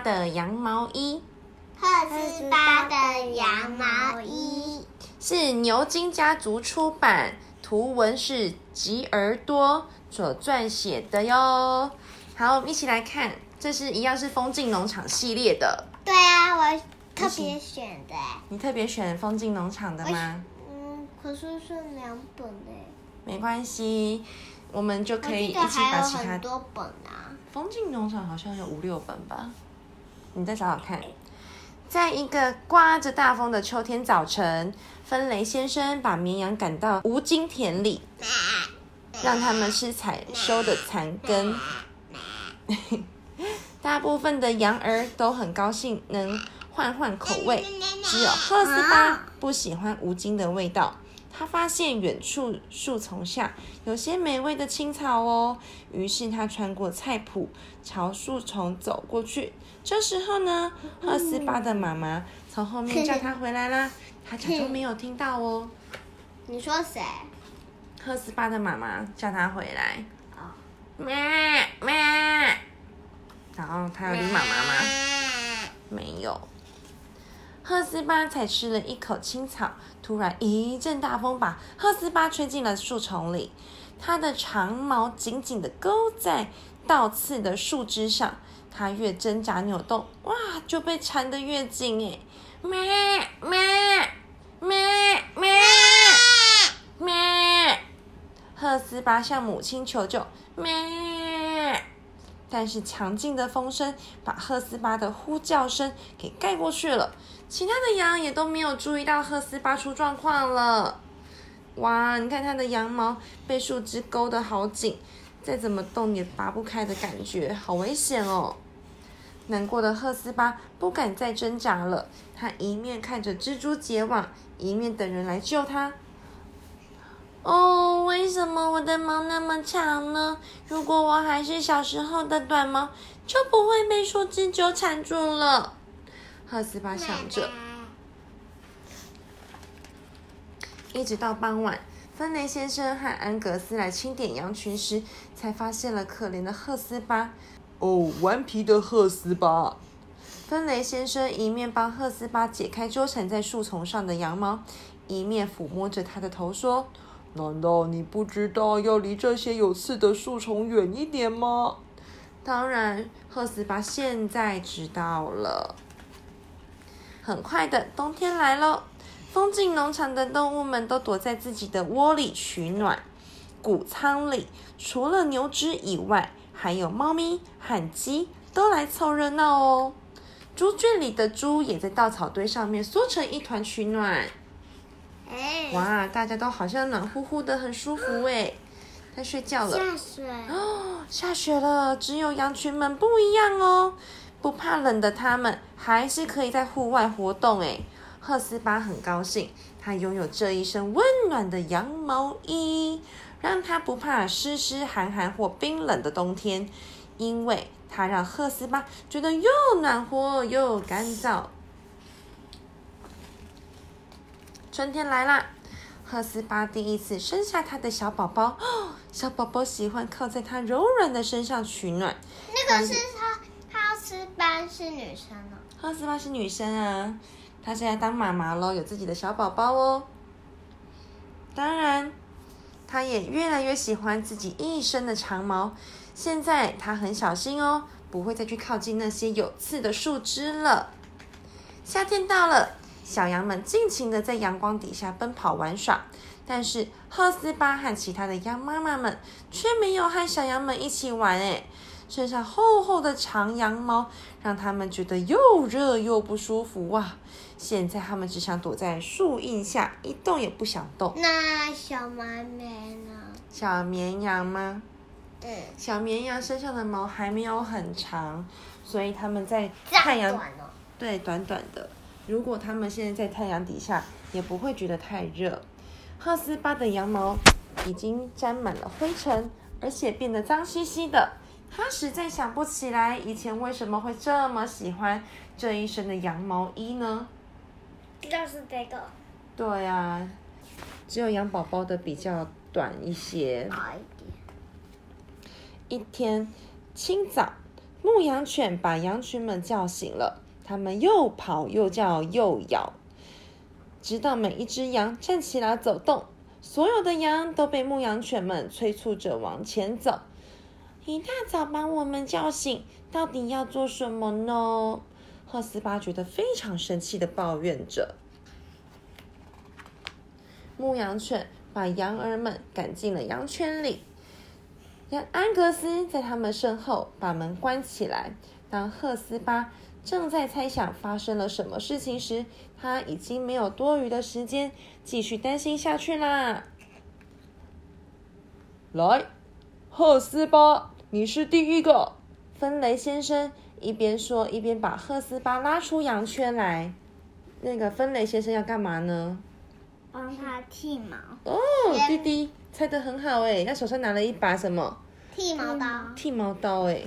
巴的羊毛衣。赫斯巴的羊毛衣是牛津家族出版，图文是吉尔多所撰写的哟。好，我们一起来看，这是一样是风景农场系列的。对啊，我特别选的。你特别选风景农场的吗？嗯，可是是两本诶。没关系，我们就可以一起把其他很多本啊。风景农场好像有五六本吧？你再找找看。在一个刮着大风的秋天早晨，芬雷先生把绵羊赶到无荆田里，让他们吃采收的残根。大部分的羊儿都很高兴能换换口味，只有赫斯巴不喜欢无精的味道。他发现远处树丛下有些美味的青草哦，于是他穿过菜圃，朝树丛走过去。这时候呢，赫斯巴的妈妈从后面叫他回来啦，他假装没有听到哦。你说谁？赫斯巴的妈妈叫他回来。哦。咩咩。然后他有理妈妈吗？没有。赫斯巴才吃了一口青草，突然一阵大风把赫斯巴吹进了树丛里。他的长毛紧紧地勾在倒刺的树枝上，他越挣扎扭动，哇，就被缠得越紧哎！咩咩咩咩咩！赫斯巴向母亲求救，咩！但是强劲的风声把赫斯巴的呼叫声给盖过去了。其他的羊也都没有注意到赫斯巴出状况了。哇，你看它的羊毛被树枝勾得好紧，再怎么动也拔不开的感觉，好危险哦！难过的赫斯巴不敢再挣扎了，他一面看着蜘蛛结网，一面等人来救他。哦，为什么我的毛那么长呢？如果我还是小时候的短毛，就不会被树枝纠缠住了。赫斯巴想着，一直到傍晚，芬雷先生和安格斯来清点羊群时，才发现了可怜的赫斯巴。哦，顽皮的赫斯巴！芬雷先生一面帮赫斯巴解开纠缠在树丛上的羊毛，一面抚摸着他的头说：“难道你不知道要离这些有刺的树丛远一点吗？”当然，赫斯巴现在知道了。很快的，冬天来喽。风景农场的动物们都躲在自己的窝里取暖。谷仓里除了牛只以外，还有猫咪和鸡都来凑热闹哦。猪圈里的猪也在稻草堆上面缩成一团取暖。哇，大家都好像暖乎乎的，很舒服哎，在睡觉了。下雪哦，下雪了。只有羊群们不一样哦。不怕冷的他们，还是可以在户外活动。诶赫斯巴很高兴，他拥有这一身温暖的羊毛衣，让他不怕湿湿寒寒或冰冷的冬天，因为它让赫斯巴觉得又暖和又干燥。春天来啦，赫斯巴第一次生下他的小宝宝，小宝宝喜欢靠在他柔软的身上取暖。那个是他。斯巴是女生哦，赫斯巴是女生啊，她现在当妈妈了，有自己的小宝宝哦。当然，她也越来越喜欢自己一身的长毛。现在她很小心哦，不会再去靠近那些有刺的树枝了。夏天到了，小羊们尽情的在阳光底下奔跑玩耍，但是赫斯巴和其他的羊妈妈们却没有和小羊们一起玩哎。身上厚厚的长羊毛让他们觉得又热又不舒服哇！现在他们只想躲在树荫下，一动也不想动。那小绵绵呢？小绵羊吗？对。小绵羊身上的毛还没有很长，所以他们在太阳对短短的。如果他们现在在太阳底下，也不会觉得太热。赫斯巴的羊毛已经沾满了灰尘，而且变得脏兮兮的。他实在想不起来以前为什么会这么喜欢这一身的羊毛衣呢？就是这个。对呀，只有羊宝宝的比较短一些。一点。一天清早，牧羊犬把羊群们叫醒了，它们又跑又叫又咬，直到每一只羊站起来走动。所有的羊都被牧羊犬们催促着往前走。一大早把我们叫醒，到底要做什么呢？赫斯巴觉得非常生气的抱怨着。牧羊犬把羊儿们赶进了羊圈里，让安格斯在他们身后把门关起来。当赫斯巴正在猜想发生了什么事情时，他已经没有多余的时间继续担心下去啦。来，赫斯巴，你是第一个。芬雷先生一边说，一边把赫斯巴拉出羊圈来。那个芬雷先生要干嘛呢？帮他剃毛。哦，弟弟猜的很好哎，他手上拿了一把什么？剃毛刀。剃毛刀哎。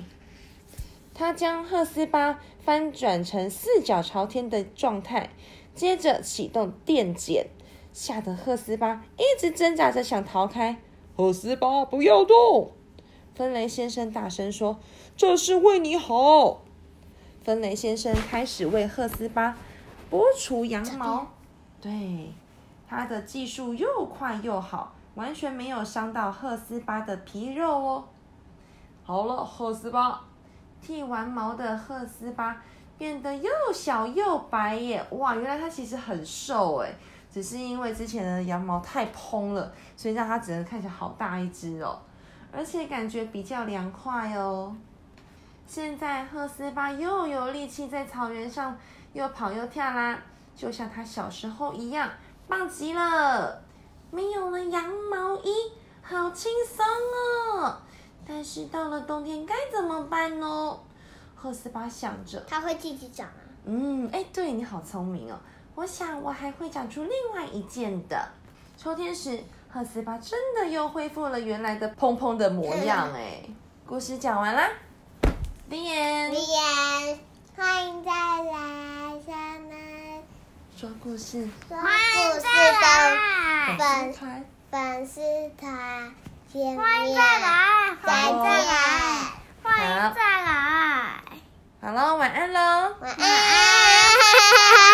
他将赫斯巴翻转成四脚朝天的状态，接着启动电剪，吓得赫斯巴一直挣扎着想逃开。赫斯巴，不要动！芬雷先生大声说：“这是为你好。”芬雷先生开始为赫斯巴剥除羊毛。对，他的技术又快又好，完全没有伤到赫斯巴的皮肉哦。好了，赫斯巴，剃完毛的赫斯巴变得又小又白耶！哇，原来他其实很瘦哎。只是因为之前的羊毛太蓬了，所以让它只能看起来好大一只哦，而且感觉比较凉快哦。现在赫斯巴又有力气在草原上又跑又跳啦，就像他小时候一样，棒极了！没有了羊毛衣，好轻松哦。但是到了冬天该怎么办呢？赫斯巴想着。它会自己长啊。嗯，哎，对你好聪明哦。我想，我还会长出另外一件的。秋天时，赫斯巴真的又恢复了原来的蓬蓬的模样。哎，故事讲完啦。The end。欢迎再来下面说故事。说故事的粉丝粉丝团见面。欢迎再来，再来，欢迎再来。好喽，晚安喽。晚安。